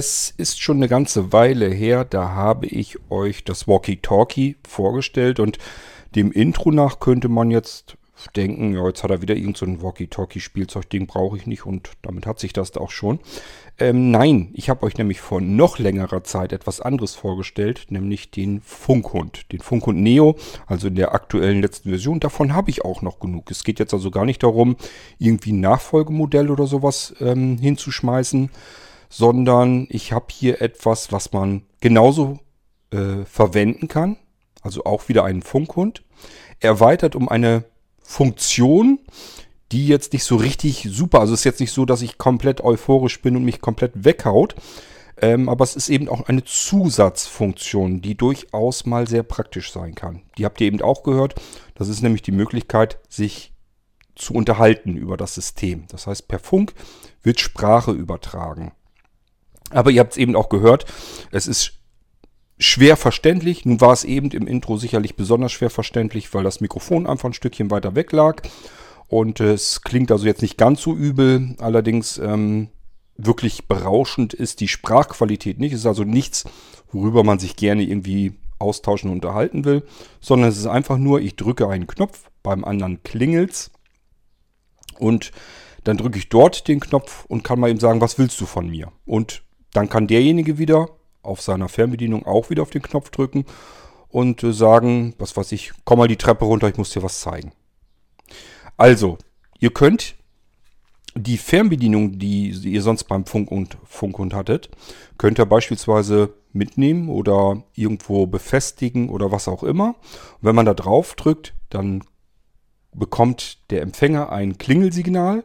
Es ist schon eine ganze Weile her, da habe ich euch das Walkie-Talkie vorgestellt und dem Intro nach könnte man jetzt denken, ja, jetzt hat er wieder irgend so Walkie-Talkie-Spielzeug, brauche ich nicht und damit hat sich das auch schon. Ähm, nein, ich habe euch nämlich vor noch längerer Zeit etwas anderes vorgestellt, nämlich den Funkhund. Den Funkhund Neo, also in der aktuellen letzten Version. Davon habe ich auch noch genug. Es geht jetzt also gar nicht darum, irgendwie ein Nachfolgemodell oder sowas ähm, hinzuschmeißen, sondern ich habe hier etwas, was man genauso äh, verwenden kann. Also auch wieder einen Funkhund. Erweitert um eine Funktion, die jetzt nicht so richtig super, also es ist jetzt nicht so, dass ich komplett euphorisch bin und mich komplett weghaut, ähm, aber es ist eben auch eine Zusatzfunktion, die durchaus mal sehr praktisch sein kann. Die habt ihr eben auch gehört. Das ist nämlich die Möglichkeit, sich zu unterhalten über das System. Das heißt, per Funk wird Sprache übertragen. Aber ihr habt es eben auch gehört, es ist schwer verständlich. Nun war es eben im Intro sicherlich besonders schwer verständlich, weil das Mikrofon einfach ein Stückchen weiter weg lag. Und es klingt also jetzt nicht ganz so übel. Allerdings ähm, wirklich berauschend ist die Sprachqualität nicht. Es ist also nichts, worüber man sich gerne irgendwie austauschen und unterhalten will, sondern es ist einfach nur, ich drücke einen Knopf, beim anderen klingelt's und dann drücke ich dort den Knopf und kann mal eben sagen, was willst du von mir? Und dann kann derjenige wieder auf seiner Fernbedienung auch wieder auf den Knopf drücken und äh, sagen, was weiß ich, komm mal die Treppe runter, ich muss dir was zeigen. Also, ihr könnt die Fernbedienung, die ihr sonst beim Funk und Funkhund hattet, könnt ihr beispielsweise mitnehmen oder irgendwo befestigen oder was auch immer. Und wenn man da drauf drückt, dann bekommt der Empfänger ein Klingelsignal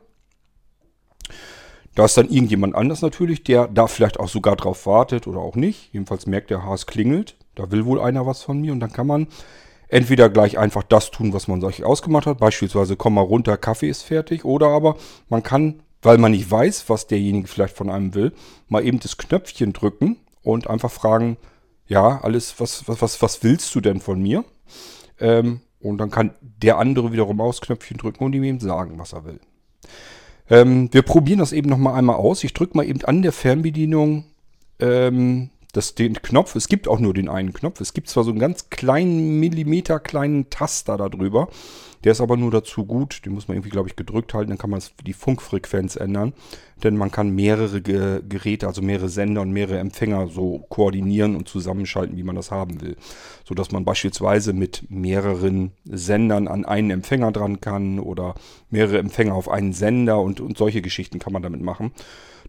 da ist dann irgendjemand anders natürlich, der da vielleicht auch sogar drauf wartet oder auch nicht. Jedenfalls merkt der, Haas klingelt. Da will wohl einer was von mir. Und dann kann man entweder gleich einfach das tun, was man sich ausgemacht hat. Beispielsweise, komm mal runter, Kaffee ist fertig. Oder aber man kann, weil man nicht weiß, was derjenige vielleicht von einem will, mal eben das Knöpfchen drücken und einfach fragen, ja, alles, was, was, was, was willst du denn von mir? Ähm, und dann kann der andere wiederum aus Knöpfchen drücken und ihm eben sagen, was er will. Ähm, wir probieren das eben nochmal einmal aus. Ich drücke mal eben an der Fernbedienung ähm, das, den Knopf. Es gibt auch nur den einen Knopf. Es gibt zwar so einen ganz kleinen Millimeter kleinen Taster darüber. Der ist aber nur dazu gut. Den muss man irgendwie, glaube ich, gedrückt halten. Dann kann man die Funkfrequenz ändern. Denn man kann mehrere Ge Geräte, also mehrere Sender und mehrere Empfänger so koordinieren und zusammenschalten, wie man das haben will. So dass man beispielsweise mit mehreren Sendern an einen Empfänger dran kann oder mehrere Empfänger auf einen Sender und, und solche Geschichten kann man damit machen.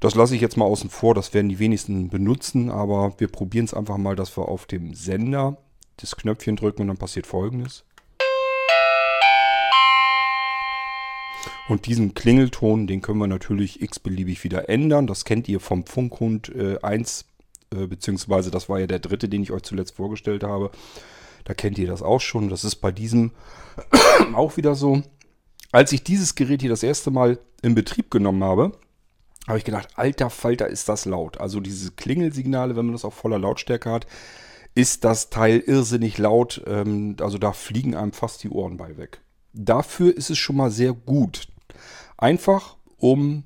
Das lasse ich jetzt mal außen vor. Das werden die wenigsten benutzen. Aber wir probieren es einfach mal, dass wir auf dem Sender das Knöpfchen drücken und dann passiert folgendes. Und diesen Klingelton, den können wir natürlich x-beliebig wieder ändern. Das kennt ihr vom Funkhund äh, 1, äh, beziehungsweise das war ja der dritte, den ich euch zuletzt vorgestellt habe. Da kennt ihr das auch schon. Das ist bei diesem auch wieder so. Als ich dieses Gerät hier das erste Mal in Betrieb genommen habe, habe ich gedacht, alter Falter, ist das laut. Also diese Klingelsignale, wenn man das auf voller Lautstärke hat, ist das Teil irrsinnig laut. Ähm, also da fliegen einem fast die Ohren bei weg. Dafür ist es schon mal sehr gut. Einfach, um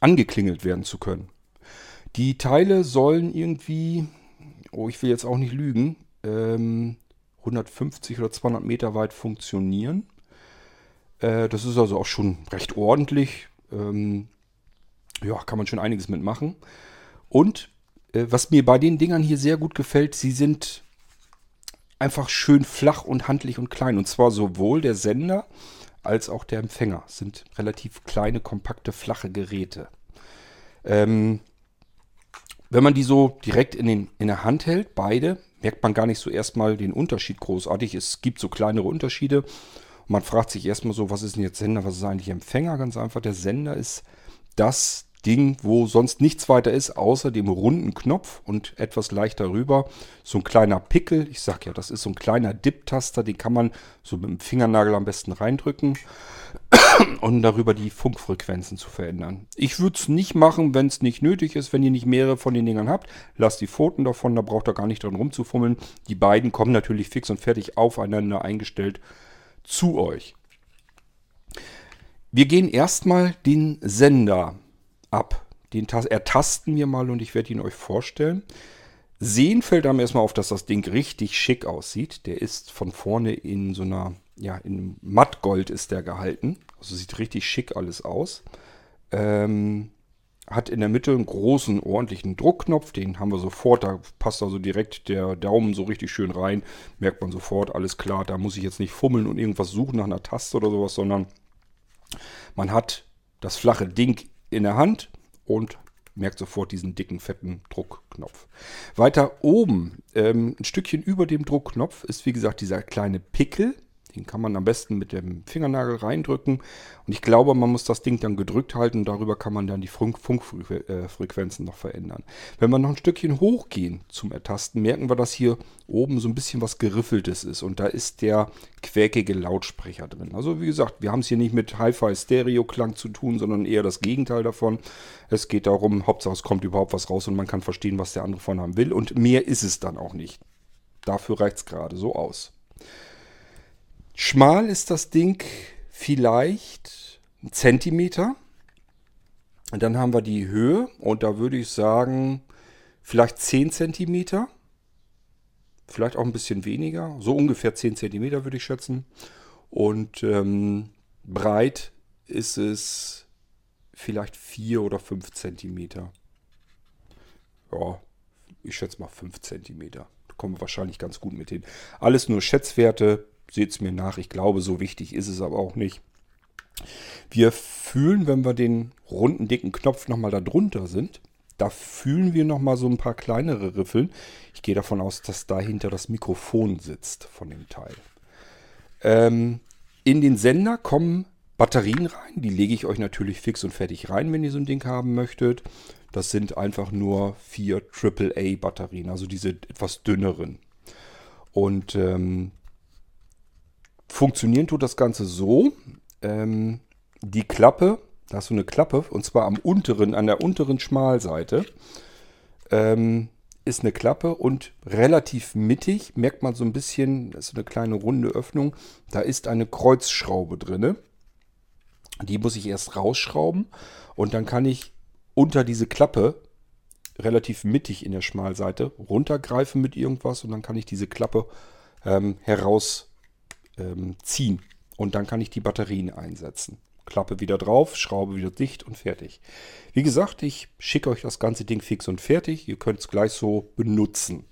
angeklingelt werden zu können. Die Teile sollen irgendwie, oh, ich will jetzt auch nicht lügen, ähm, 150 oder 200 Meter weit funktionieren. Äh, das ist also auch schon recht ordentlich. Ähm, ja, kann man schon einiges mitmachen. Und äh, was mir bei den Dingern hier sehr gut gefällt, sie sind einfach schön flach und handlich und klein. Und zwar sowohl der Sender als auch der Empfänger das sind relativ kleine, kompakte, flache Geräte. Ähm, wenn man die so direkt in, den, in der Hand hält, beide, merkt man gar nicht so erstmal den Unterschied großartig. Es gibt so kleinere Unterschiede. Und man fragt sich erstmal so, was ist denn jetzt Sender, was ist eigentlich Empfänger? Ganz einfach, der Sender ist das Ding, wo sonst nichts weiter ist, außer dem runden Knopf und etwas leichter rüber. So ein kleiner Pickel. Ich sag ja, das ist so ein kleiner Dip-Taster, den kann man so mit dem Fingernagel am besten reindrücken und darüber die Funkfrequenzen zu verändern. Ich würde es nicht machen, wenn es nicht nötig ist, wenn ihr nicht mehrere von den Dingern habt. Lasst die Pfoten davon, da braucht ihr gar nicht dran rumzufummeln. Die beiden kommen natürlich fix und fertig aufeinander eingestellt zu euch. Wir gehen erstmal den Sender ab. den ertasten wir mal und ich werde ihn euch vorstellen. Sehen fällt einem erstmal auf, dass das Ding richtig schick aussieht. Der ist von vorne in so einer, ja, in Mattgold ist der gehalten. Also sieht richtig schick alles aus. Ähm, hat in der Mitte einen großen, ordentlichen Druckknopf. Den haben wir sofort. Da passt also direkt der Daumen so richtig schön rein. Merkt man sofort, alles klar. Da muss ich jetzt nicht fummeln und irgendwas suchen nach einer Taste oder sowas, sondern man hat das flache Ding in der Hand und merkt sofort diesen dicken, fetten Druckknopf. Weiter oben, ähm, ein Stückchen über dem Druckknopf, ist wie gesagt dieser kleine Pickel. Den kann man am besten mit dem Fingernagel reindrücken. Und ich glaube, man muss das Ding dann gedrückt halten darüber kann man dann die Funkfrequenzen noch verändern. Wenn wir noch ein Stückchen hochgehen zum Ertasten, merken wir, dass hier oben so ein bisschen was Geriffeltes ist. Und da ist der quäkige Lautsprecher drin. Also wie gesagt, wir haben es hier nicht mit Hi-Fi-Stereo-Klang zu tun, sondern eher das Gegenteil davon. Es geht darum, Hauptsache es kommt überhaupt was raus und man kann verstehen, was der andere von haben will. Und mehr ist es dann auch nicht. Dafür reicht es gerade so aus. Schmal ist das Ding vielleicht ein Zentimeter. Und dann haben wir die Höhe und da würde ich sagen vielleicht 10 Zentimeter. Vielleicht auch ein bisschen weniger. So ungefähr 10 Zentimeter würde ich schätzen. Und ähm, breit ist es vielleicht 4 oder 5 Zentimeter. Ja, ich schätze mal 5 Zentimeter. Da kommen wir wahrscheinlich ganz gut mit hin. Alles nur Schätzwerte seht es mir nach. Ich glaube, so wichtig ist es aber auch nicht. Wir fühlen, wenn wir den runden, dicken Knopf nochmal da drunter sind, da fühlen wir nochmal so ein paar kleinere Riffeln. Ich gehe davon aus, dass dahinter das Mikrofon sitzt von dem Teil. Ähm, in den Sender kommen Batterien rein. Die lege ich euch natürlich fix und fertig rein, wenn ihr so ein Ding haben möchtet. Das sind einfach nur vier AAA-Batterien, also diese etwas dünneren. Und ähm, Funktionieren tut das Ganze so. Ähm, die Klappe, da hast du eine Klappe, und zwar am unteren, an der unteren Schmalseite, ähm, ist eine Klappe und relativ mittig, merkt man so ein bisschen, das ist eine kleine runde Öffnung, da ist eine Kreuzschraube drin. Die muss ich erst rausschrauben und dann kann ich unter diese Klappe relativ mittig in der Schmalseite runtergreifen mit irgendwas und dann kann ich diese Klappe ähm, heraus ähm, ziehen. Und dann kann ich die Batterien einsetzen. Klappe wieder drauf, Schraube wieder dicht und fertig. Wie gesagt, ich schicke euch das ganze Ding fix und fertig. Ihr könnt es gleich so benutzen.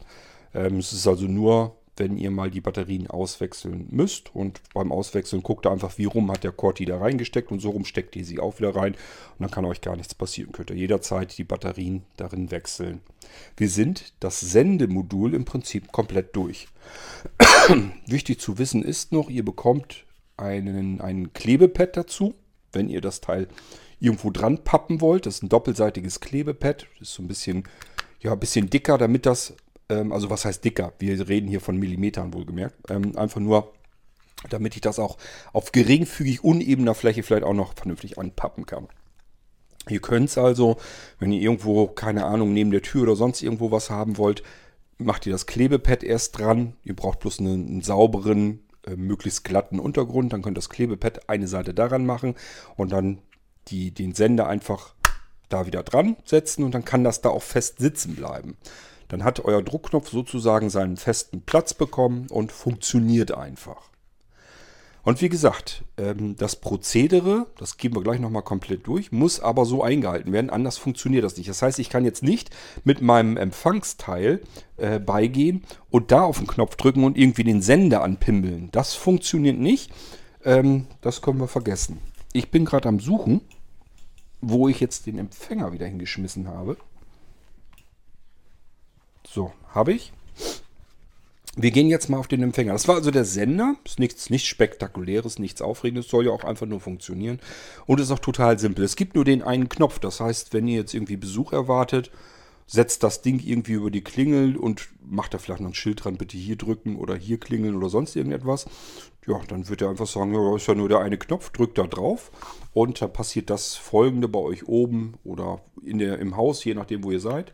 Ähm, es ist also nur, wenn ihr mal die Batterien auswechseln müsst. Und beim Auswechseln guckt ihr einfach, wie rum hat der Corti da reingesteckt und so rum steckt ihr sie auch wieder rein. Und dann kann euch gar nichts passieren. Könnt ihr jederzeit die Batterien darin wechseln. Wir sind das Sendemodul im Prinzip komplett durch. Wichtig zu wissen ist noch, ihr bekommt einen, einen Klebepad dazu, wenn ihr das Teil irgendwo dran pappen wollt. Das ist ein doppelseitiges Klebepad. Das ist so ein bisschen, ja, ein bisschen dicker, damit das, ähm, also was heißt dicker? Wir reden hier von Millimetern wohlgemerkt. Ähm, einfach nur, damit ich das auch auf geringfügig unebener Fläche vielleicht auch noch vernünftig anpappen kann. Ihr könnt es also, wenn ihr irgendwo, keine Ahnung, neben der Tür oder sonst irgendwo was haben wollt, macht ihr das Klebepad erst dran. Ihr braucht bloß einen, einen sauberen, äh, möglichst glatten Untergrund. Dann könnt ihr das Klebepad eine Seite daran machen und dann die, den Sender einfach da wieder dran setzen und dann kann das da auch fest sitzen bleiben. Dann hat euer Druckknopf sozusagen seinen festen Platz bekommen und funktioniert einfach. Und wie gesagt, ähm, das Prozedere, das gehen wir gleich nochmal komplett durch, muss aber so eingehalten werden, anders funktioniert das nicht. Das heißt, ich kann jetzt nicht mit meinem Empfangsteil äh, beigehen und da auf den Knopf drücken und irgendwie den Sender anpimmeln. Das funktioniert nicht. Ähm, das können wir vergessen. Ich bin gerade am Suchen, wo ich jetzt den Empfänger wieder hingeschmissen habe. So, habe ich. Wir gehen jetzt mal auf den Empfänger. Das war also der Sender. Ist nichts, nichts Spektakuläres, nichts Aufregendes. Soll ja auch einfach nur funktionieren. Und ist auch total simpel. Es gibt nur den einen Knopf. Das heißt, wenn ihr jetzt irgendwie Besuch erwartet, setzt das Ding irgendwie über die Klingel und macht da vielleicht noch ein Schild dran, bitte hier drücken oder hier klingeln oder sonst irgendetwas. Ja, dann wird er einfach sagen, ja, ist ja nur der eine Knopf, drückt da drauf und da passiert das folgende bei euch oben oder in der, im Haus, je nachdem, wo ihr seid.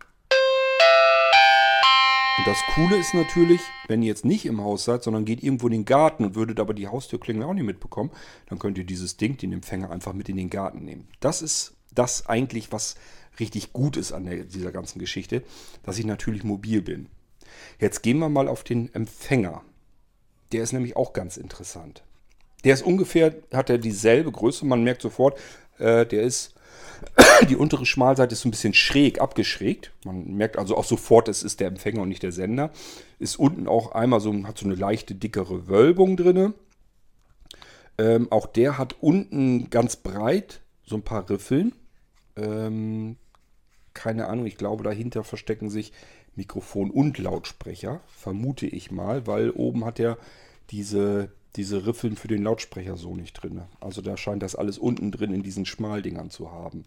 Und das Coole ist natürlich, wenn ihr jetzt nicht im Haus seid, sondern geht irgendwo in den Garten und würdet aber die Haustürklingel auch nicht mitbekommen, dann könnt ihr dieses Ding, den Empfänger, einfach mit in den Garten nehmen. Das ist das eigentlich, was richtig gut ist an der, dieser ganzen Geschichte, dass ich natürlich mobil bin. Jetzt gehen wir mal auf den Empfänger. Der ist nämlich auch ganz interessant. Der ist ungefähr, hat er dieselbe Größe, man merkt sofort, äh, der ist, die untere Schmalseite ist so ein bisschen schräg abgeschrägt. Man merkt also auch sofort, es ist der Empfänger und nicht der Sender. Ist unten auch einmal so, hat so eine leichte dickere Wölbung drin. Ähm, auch der hat unten ganz breit so ein paar Riffeln. Ähm, keine Ahnung, ich glaube, dahinter verstecken sich Mikrofon und Lautsprecher, vermute ich mal, weil oben hat er diese, diese Riffeln für den Lautsprecher so nicht drin. Also da scheint das alles unten drin in diesen Schmaldingern zu haben.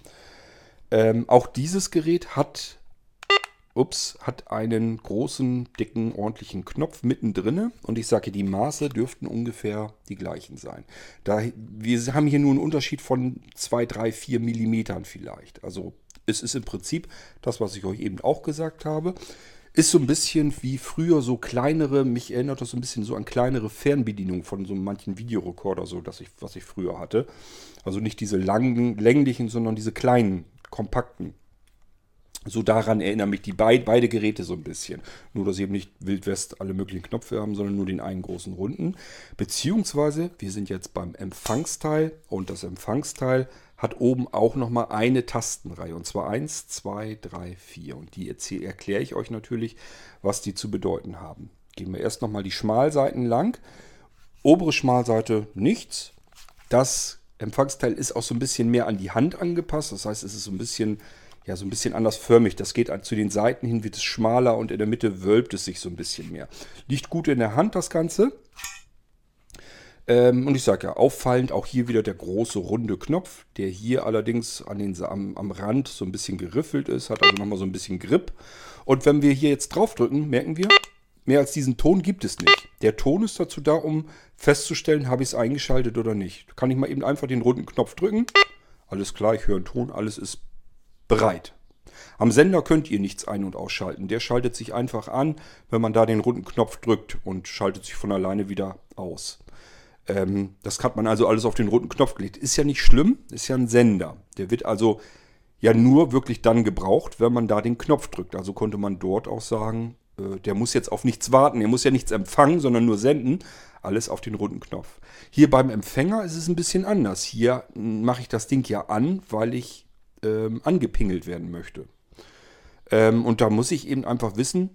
Ähm, auch dieses Gerät hat, ups, hat einen großen, dicken, ordentlichen Knopf mittendrin. Und ich sage, die Maße dürften ungefähr die gleichen sein. Da, wir haben hier nur einen Unterschied von 2, 3, 4 Millimetern vielleicht. Also es ist im Prinzip das, was ich euch eben auch gesagt habe. Ist so ein bisschen wie früher so kleinere, mich erinnert das so ein bisschen so an kleinere Fernbedienungen von so manchen Videorekorder, so dass ich, was ich früher hatte. Also nicht diese langen, länglichen, sondern diese kleinen, kompakten. So daran erinnern mich die beid, beide Geräte so ein bisschen. Nur, dass sie eben nicht Wildwest alle möglichen Knöpfe haben, sondern nur den einen großen runden. Beziehungsweise, wir sind jetzt beim Empfangsteil und das Empfangsteil hat oben auch nochmal eine Tastenreihe. Und zwar 1, 2, 3, 4. Und die erkläre ich euch natürlich, was die zu bedeuten haben. Gehen wir erst nochmal die Schmalseiten lang. Obere Schmalseite nichts. Das Empfangsteil ist auch so ein bisschen mehr an die Hand angepasst. Das heißt, es ist so ein bisschen, ja, so ein bisschen anders förmig. Das geht zu den Seiten hin, wird es schmaler und in der Mitte wölbt es sich so ein bisschen mehr. Liegt gut in der Hand, das Ganze. Ähm, und ich sage ja, auffallend auch hier wieder der große runde Knopf, der hier allerdings an den, am, am Rand so ein bisschen geriffelt ist, hat also nochmal so ein bisschen Grip. Und wenn wir hier jetzt draufdrücken, merken wir, mehr als diesen Ton gibt es nicht. Der Ton ist dazu da, um festzustellen, habe ich es eingeschaltet oder nicht. Kann ich mal eben einfach den runden Knopf drücken. Alles klar, ich höre einen Ton, alles ist bereit. Am Sender könnt ihr nichts ein- und ausschalten. Der schaltet sich einfach an, wenn man da den runden Knopf drückt und schaltet sich von alleine wieder aus. Ähm, das hat man also alles auf den roten Knopf gelegt. Ist ja nicht schlimm, ist ja ein Sender. Der wird also ja nur wirklich dann gebraucht, wenn man da den Knopf drückt. Also konnte man dort auch sagen, äh, der muss jetzt auf nichts warten, er muss ja nichts empfangen, sondern nur senden. Alles auf den roten Knopf. Hier beim Empfänger ist es ein bisschen anders. Hier mache ich das Ding ja an, weil ich ähm, angepingelt werden möchte. Ähm, und da muss ich eben einfach wissen,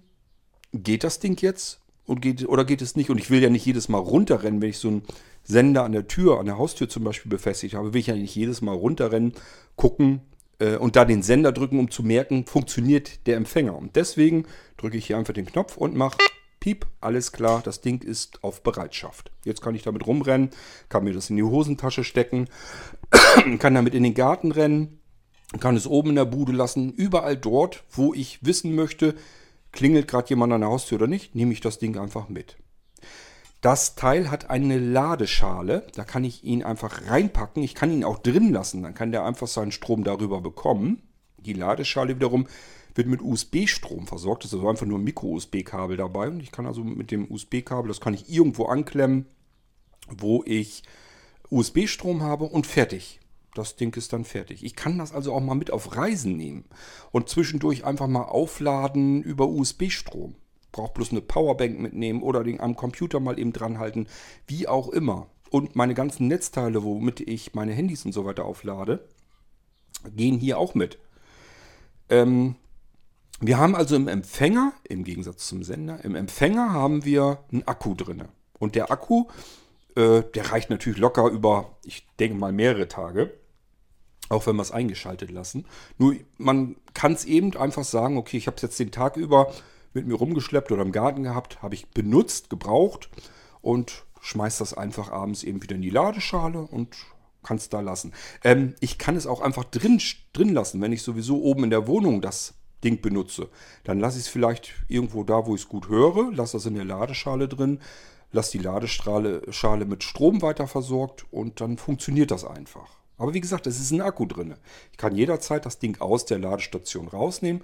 geht das Ding jetzt? Und geht, oder geht es nicht? Und ich will ja nicht jedes Mal runterrennen, wenn ich so einen Sender an der Tür, an der Haustür zum Beispiel befestigt habe, will ich ja nicht jedes Mal runterrennen, gucken äh, und da den Sender drücken, um zu merken, funktioniert der Empfänger. Und deswegen drücke ich hier einfach den Knopf und mache Piep, alles klar, das Ding ist auf Bereitschaft. Jetzt kann ich damit rumrennen, kann mir das in die Hosentasche stecken, kann damit in den Garten rennen, kann es oben in der Bude lassen, überall dort, wo ich wissen möchte, Klingelt gerade jemand an der Haustür oder nicht, nehme ich das Ding einfach mit. Das Teil hat eine Ladeschale, da kann ich ihn einfach reinpacken. Ich kann ihn auch drin lassen, dann kann der einfach seinen Strom darüber bekommen. Die Ladeschale wiederum wird mit USB-Strom versorgt. Das ist also einfach nur ein Micro-USB-Kabel dabei. Und ich kann also mit dem USB-Kabel, das kann ich irgendwo anklemmen, wo ich USB-Strom habe und fertig das Ding ist dann fertig. Ich kann das also auch mal mit auf Reisen nehmen und zwischendurch einfach mal aufladen über USB-Strom. Braucht bloß eine Powerbank mitnehmen oder den am Computer mal eben dran halten, wie auch immer. Und meine ganzen Netzteile, womit ich meine Handys und so weiter auflade, gehen hier auch mit. Ähm, wir haben also im Empfänger, im Gegensatz zum Sender, im Empfänger haben wir einen Akku drin. Und der Akku, äh, der reicht natürlich locker über, ich denke mal, mehrere Tage. Auch wenn wir es eingeschaltet lassen. Nur man kann es eben einfach sagen, okay, ich habe es jetzt den Tag über mit mir rumgeschleppt oder im Garten gehabt, habe ich benutzt, gebraucht und schmeiß das einfach abends eben wieder in die Ladeschale und kann es da lassen. Ähm, ich kann es auch einfach drin, drin lassen, wenn ich sowieso oben in der Wohnung das Ding benutze. Dann lasse ich es vielleicht irgendwo da, wo ich es gut höre, lasse das in der Ladeschale drin, lasse die Ladeschale mit Strom weiter versorgt und dann funktioniert das einfach. Aber wie gesagt, es ist ein Akku drin. Ich kann jederzeit das Ding aus der Ladestation rausnehmen,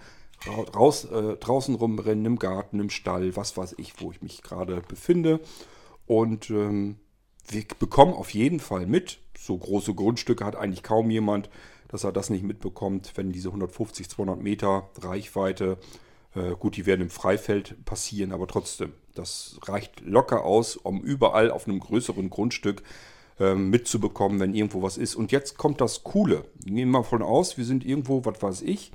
raus, äh, draußen rumrennen, im Garten, im Stall, was weiß ich, wo ich mich gerade befinde. Und ähm, wir bekommen auf jeden Fall mit. So große Grundstücke hat eigentlich kaum jemand. dass er das nicht mitbekommt, wenn diese 150, 200 Meter Reichweite, äh, gut, die werden im Freifeld passieren, aber trotzdem, das reicht locker aus, um überall auf einem größeren Grundstück äh, mitzubekommen, wenn irgendwo was ist. Und jetzt kommt das Coole. Gehen wir mal von aus, wir sind irgendwo, was weiß ich,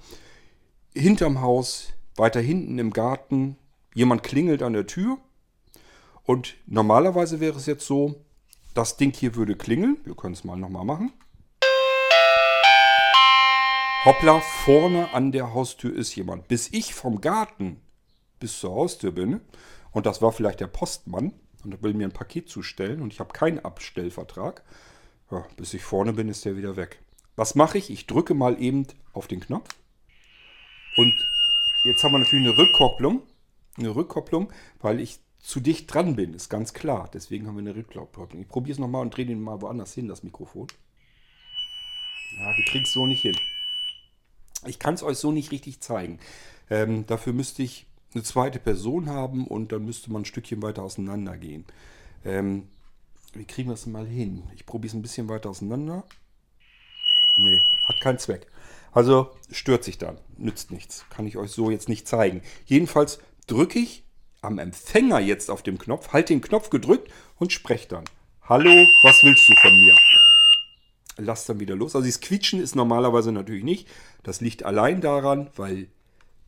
hinterm Haus, weiter hinten im Garten, jemand klingelt an der Tür. Und normalerweise wäre es jetzt so, das Ding hier würde klingeln. Wir können es mal nochmal machen. Hoppla, vorne an der Haustür ist jemand. Bis ich vom Garten bis zur Haustür bin, und das war vielleicht der Postmann, und will mir ein Paket zustellen und ich habe keinen Abstellvertrag, ja, bis ich vorne bin, ist der wieder weg. Was mache ich? Ich drücke mal eben auf den Knopf und jetzt haben wir natürlich eine Rückkopplung. Eine Rückkopplung, weil ich zu dicht dran bin, ist ganz klar. Deswegen haben wir eine Rückkopplung. Ich probiere es nochmal und drehe den mal woanders hin, das Mikrofon. Ja, kriegen es so nicht hin. Ich kann es euch so nicht richtig zeigen. Ähm, dafür müsste ich eine zweite Person haben und dann müsste man ein Stückchen weiter auseinander gehen. Ähm, wie kriegen wir es mal hin? Ich probiere es ein bisschen weiter auseinander. Nee, hat keinen Zweck. Also stört sich dann, nützt nichts. Kann ich euch so jetzt nicht zeigen. Jedenfalls drücke ich am Empfänger jetzt auf dem Knopf, halte den Knopf gedrückt und spreche dann. Hallo, was willst du von mir? Lass dann wieder los. Also das Quietschen ist normalerweise natürlich nicht. Das liegt allein daran, weil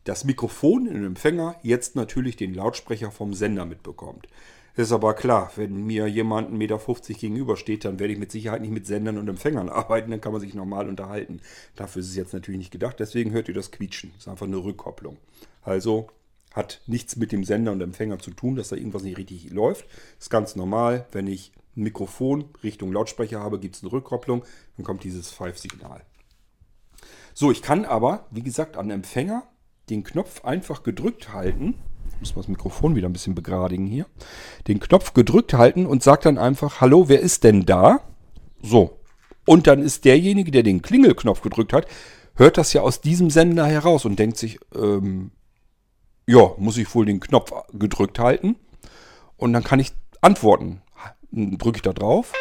das Mikrofon im Empfänger jetzt natürlich den Lautsprecher vom Sender mitbekommt. Ist aber klar, wenn mir jemand 1,50 Meter gegenübersteht, dann werde ich mit Sicherheit nicht mit Sendern und Empfängern arbeiten, dann kann man sich normal unterhalten. Dafür ist es jetzt natürlich nicht gedacht, deswegen hört ihr das Quietschen. Ist einfach eine Rückkopplung. Also hat nichts mit dem Sender und Empfänger zu tun, dass da irgendwas nicht richtig läuft. Ist ganz normal, wenn ich ein Mikrofon Richtung Lautsprecher habe, gibt es eine Rückkopplung, dann kommt dieses Five-Signal. So, ich kann aber, wie gesagt, an Empfänger den Knopf einfach gedrückt halten. Ich muss mal das Mikrofon wieder ein bisschen begradigen hier. Den Knopf gedrückt halten und sagt dann einfach, hallo, wer ist denn da? So. Und dann ist derjenige, der den Klingelknopf gedrückt hat, hört das ja aus diesem Sender heraus und denkt sich, ähm, ja, muss ich wohl den Knopf gedrückt halten. Und dann kann ich antworten. Drücke ich da drauf.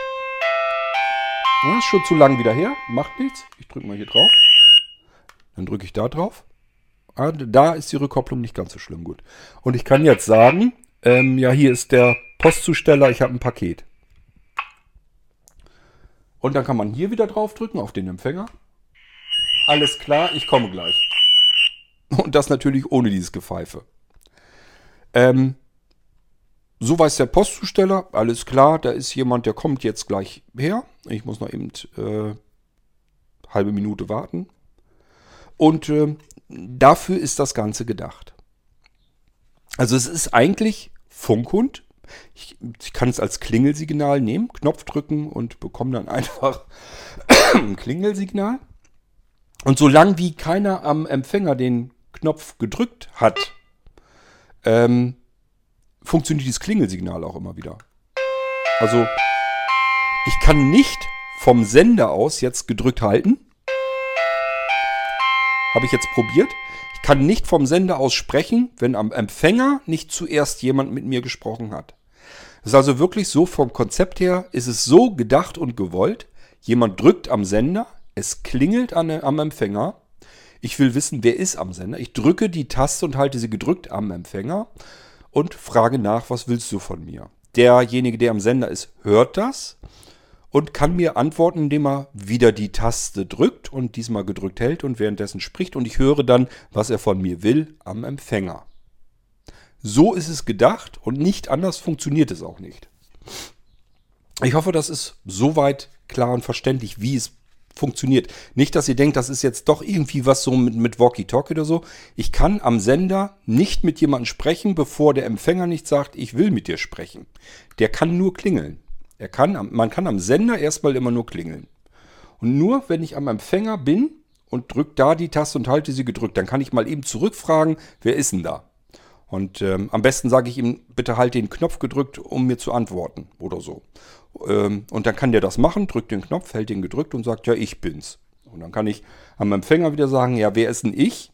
Ja, ist schon zu lang wieder her. Macht nichts. Ich drücke mal hier drauf. Dann drücke ich da drauf. Ah, da ist die Rückkopplung nicht ganz so schlimm gut. Und ich kann jetzt sagen, ähm, ja, hier ist der Postzusteller, ich habe ein Paket. Und dann kann man hier wieder draufdrücken auf den Empfänger. Alles klar, ich komme gleich. Und das natürlich ohne dieses Gepfeife. Ähm, so weiß der Postzusteller, alles klar, da ist jemand, der kommt jetzt gleich her. Ich muss noch eben äh, halbe Minute warten. Und äh, dafür ist das Ganze gedacht. Also es ist eigentlich Funkhund. Ich, ich, kann es als Klingelsignal nehmen, Knopf drücken und bekomme dann einfach ein Klingelsignal. Und solange wie keiner am Empfänger den Knopf gedrückt hat, ähm, funktioniert dieses Klingelsignal auch immer wieder. Also ich kann nicht vom Sender aus jetzt gedrückt halten habe ich jetzt probiert. Ich kann nicht vom Sender aus sprechen, wenn am Empfänger nicht zuerst jemand mit mir gesprochen hat. Das ist also wirklich so, vom Konzept her ist es so gedacht und gewollt. Jemand drückt am Sender, es klingelt an, am Empfänger. Ich will wissen, wer ist am Sender. Ich drücke die Taste und halte sie gedrückt am Empfänger und frage nach, was willst du von mir? Derjenige, der am Sender ist, hört das und kann mir antworten, indem er wieder die Taste drückt und diesmal gedrückt hält und währenddessen spricht und ich höre dann, was er von mir will, am Empfänger. So ist es gedacht und nicht anders funktioniert es auch nicht. Ich hoffe, das ist soweit klar und verständlich, wie es funktioniert. Nicht, dass ihr denkt, das ist jetzt doch irgendwie was so mit, mit Walkie-Talkie oder so. Ich kann am Sender nicht mit jemandem sprechen, bevor der Empfänger nicht sagt, ich will mit dir sprechen. Der kann nur klingeln. Er kann, man kann am Sender erstmal immer nur klingeln. Und nur wenn ich am Empfänger bin und drücke da die Taste und halte sie gedrückt, dann kann ich mal eben zurückfragen, wer ist denn da? Und ähm, am besten sage ich ihm, bitte halt den Knopf gedrückt, um mir zu antworten oder so. Ähm, und dann kann der das machen, drückt den Knopf, hält den gedrückt und sagt, ja, ich bin's. Und dann kann ich am Empfänger wieder sagen, ja, wer ist denn ich?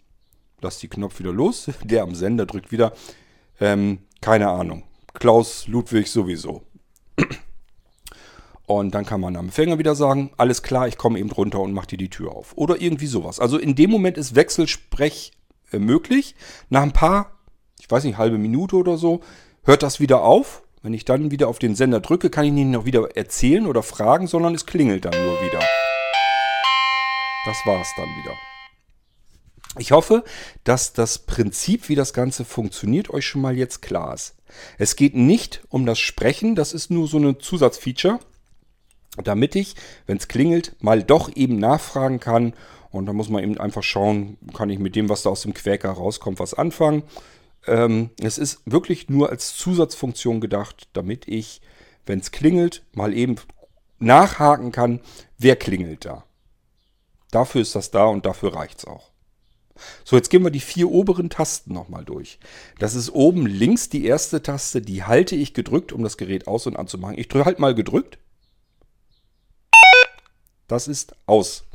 Lass die Knopf wieder los. Der am Sender drückt wieder, ähm, keine Ahnung. Klaus Ludwig sowieso. Und dann kann man am Empfänger wieder sagen, alles klar, ich komme eben runter und mache dir die Tür auf. Oder irgendwie sowas. Also in dem Moment ist Wechselsprech äh, möglich. Nach ein paar, ich weiß nicht, halbe Minute oder so, hört das wieder auf. Wenn ich dann wieder auf den Sender drücke, kann ich nicht noch wieder erzählen oder fragen, sondern es klingelt dann nur wieder. Das war's dann wieder. Ich hoffe, dass das Prinzip, wie das Ganze funktioniert, euch schon mal jetzt klar ist. Es geht nicht um das Sprechen, das ist nur so eine Zusatzfeature, damit ich, wenn es klingelt, mal doch eben nachfragen kann. Und da muss man eben einfach schauen, kann ich mit dem, was da aus dem Quäker rauskommt, was anfangen. Ähm, es ist wirklich nur als Zusatzfunktion gedacht, damit ich, wenn es klingelt, mal eben nachhaken kann, wer klingelt da. Dafür ist das da und dafür reicht es auch. So, jetzt gehen wir die vier oberen Tasten nochmal durch. Das ist oben links die erste Taste, die halte ich gedrückt, um das Gerät aus- und anzumachen. Ich drücke halt mal gedrückt. Das ist aus.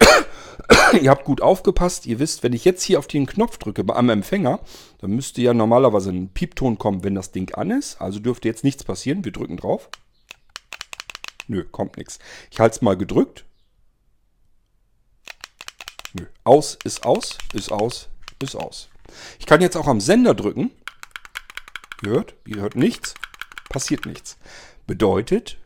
ihr habt gut aufgepasst. Ihr wisst, wenn ich jetzt hier auf den Knopf drücke am Empfänger, dann müsste ja normalerweise ein Piepton kommen, wenn das Ding an ist. Also dürfte jetzt nichts passieren. Wir drücken drauf. Nö, kommt nichts. Ich halte es mal gedrückt. Nö. Aus ist aus, ist aus, ist aus. Ich kann jetzt auch am Sender drücken. Ihr hört, ihr hört nichts, passiert nichts. Bedeutet,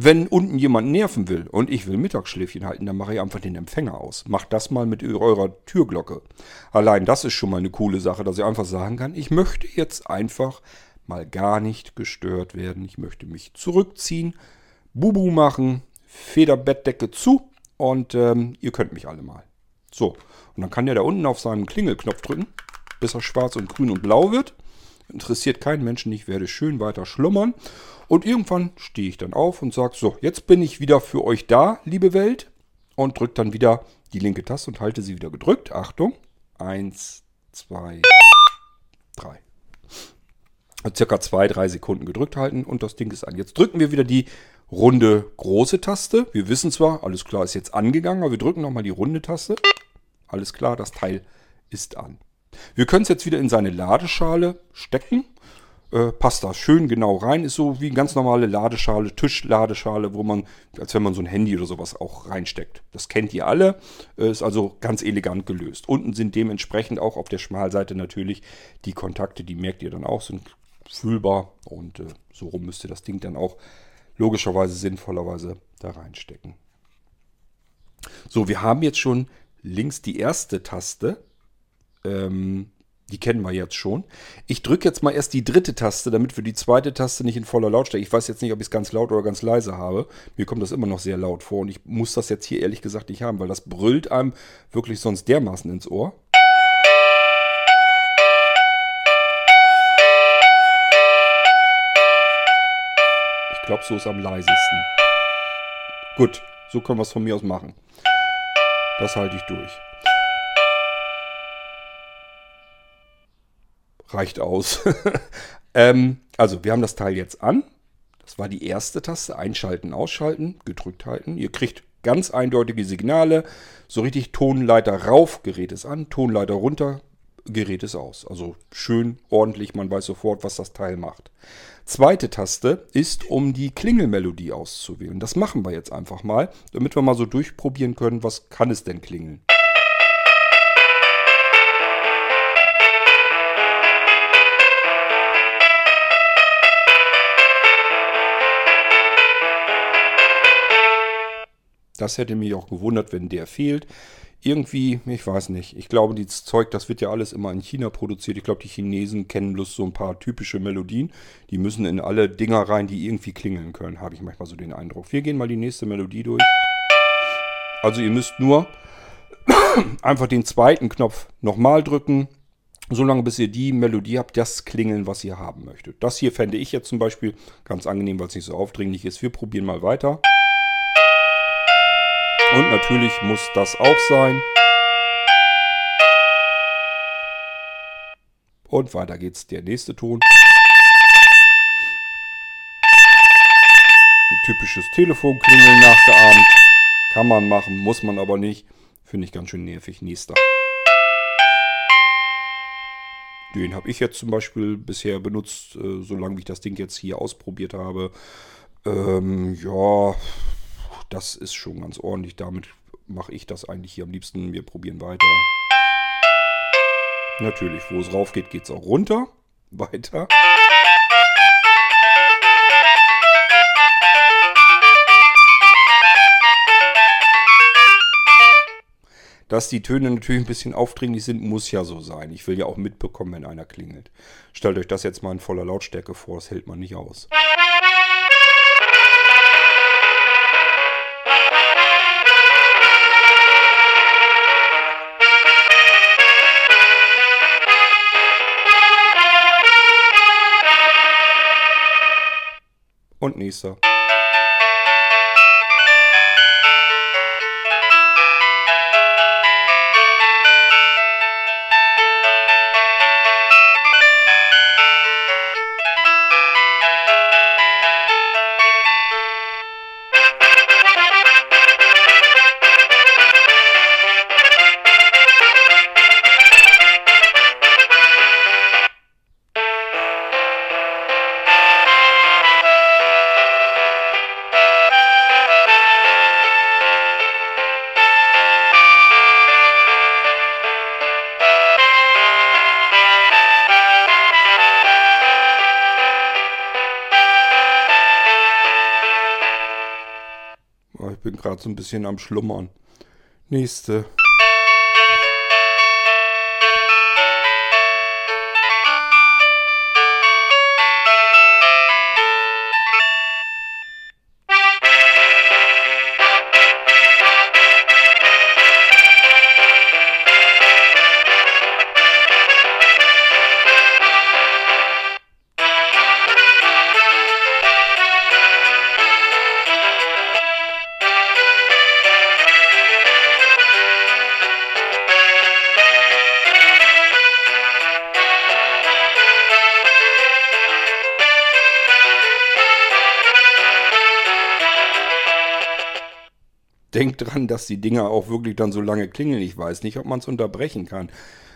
wenn unten jemand nerven will und ich will Mittagsschläfchen halten, dann mache ich einfach den Empfänger aus. Macht das mal mit eurer Türglocke. Allein das ist schon mal eine coole Sache, dass ich einfach sagen kann, ich möchte jetzt einfach mal gar nicht gestört werden. Ich möchte mich zurückziehen, Bubu machen, Federbettdecke zu und ähm, ihr könnt mich alle mal. So, und dann kann der da unten auf seinen Klingelknopf drücken, bis er schwarz und grün und blau wird. Interessiert keinen Menschen, ich werde schön weiter schlummern. Und irgendwann stehe ich dann auf und sage, so, jetzt bin ich wieder für euch da, liebe Welt. Und drücke dann wieder die linke Taste und halte sie wieder gedrückt. Achtung. Eins, zwei, drei. Circa zwei, drei Sekunden gedrückt halten und das Ding ist an. Jetzt drücken wir wieder die runde große Taste. Wir wissen zwar, alles klar, ist jetzt angegangen, aber wir drücken nochmal die runde Taste. Alles klar, das Teil ist an. Wir können es jetzt wieder in seine Ladeschale stecken. Äh, passt da schön genau rein. Ist so wie eine ganz normale Ladeschale, Tischladeschale, wo man, als wenn man so ein Handy oder sowas auch reinsteckt. Das kennt ihr alle. Äh, ist also ganz elegant gelöst. Unten sind dementsprechend auch auf der Schmalseite natürlich die Kontakte, die merkt ihr dann auch, sind fühlbar. Und äh, so rum müsst ihr das Ding dann auch logischerweise sinnvollerweise da reinstecken. So, wir haben jetzt schon links die erste Taste. Ähm, die kennen wir jetzt schon. Ich drücke jetzt mal erst die dritte Taste, damit wir die zweite Taste nicht in voller Lautstärke. Ich weiß jetzt nicht, ob ich es ganz laut oder ganz leise habe. Mir kommt das immer noch sehr laut vor und ich muss das jetzt hier ehrlich gesagt nicht haben, weil das brüllt einem wirklich sonst dermaßen ins Ohr. Ich glaube, so ist am leisesten. Gut, so können wir es von mir aus machen. Das halte ich durch. Reicht aus. ähm, also, wir haben das Teil jetzt an. Das war die erste Taste. Einschalten, ausschalten, gedrückt halten. Ihr kriegt ganz eindeutige Signale. So richtig Tonleiter rauf, Gerät ist an. Tonleiter runter, Gerät ist aus. Also schön ordentlich, man weiß sofort, was das Teil macht. Zweite Taste ist, um die Klingelmelodie auszuwählen. Das machen wir jetzt einfach mal, damit wir mal so durchprobieren können, was kann es denn klingeln. Das hätte mich auch gewundert, wenn der fehlt. Irgendwie, ich weiß nicht. Ich glaube, dieses Zeug, das wird ja alles immer in China produziert. Ich glaube, die Chinesen kennen bloß so ein paar typische Melodien. Die müssen in alle Dinger rein, die irgendwie klingeln können, habe ich manchmal so den Eindruck. Wir gehen mal die nächste Melodie durch. Also ihr müsst nur einfach den zweiten Knopf nochmal drücken, solange bis ihr die Melodie habt, das klingeln, was ihr haben möchtet. Das hier fände ich jetzt zum Beispiel ganz angenehm, weil es nicht so aufdringlich ist. Wir probieren mal weiter. Und natürlich muss das auch sein. Und weiter geht's. Der nächste Ton. Ein typisches Telefonklingeln nachgeahmt. Kann man machen, muss man aber nicht. Finde ich ganz schön nervig. Nächster. Den habe ich jetzt zum Beispiel bisher benutzt, äh, solange ich das Ding jetzt hier ausprobiert habe. Ähm, ja, das ist schon ganz ordentlich. Damit mache ich das eigentlich hier am liebsten. Wir probieren weiter. Natürlich, wo es rauf geht, geht es auch runter. Weiter. Dass die Töne natürlich ein bisschen aufdringlich sind, muss ja so sein. Ich will ja auch mitbekommen, wenn einer klingelt. Stellt euch das jetzt mal in voller Lautstärke vor, das hält man nicht aus. Und nächster. Gerade so ein bisschen am Schlummern. Nächste. Dran, dass die Dinger auch wirklich dann so lange klingeln. Ich weiß nicht, ob man es unterbrechen kann.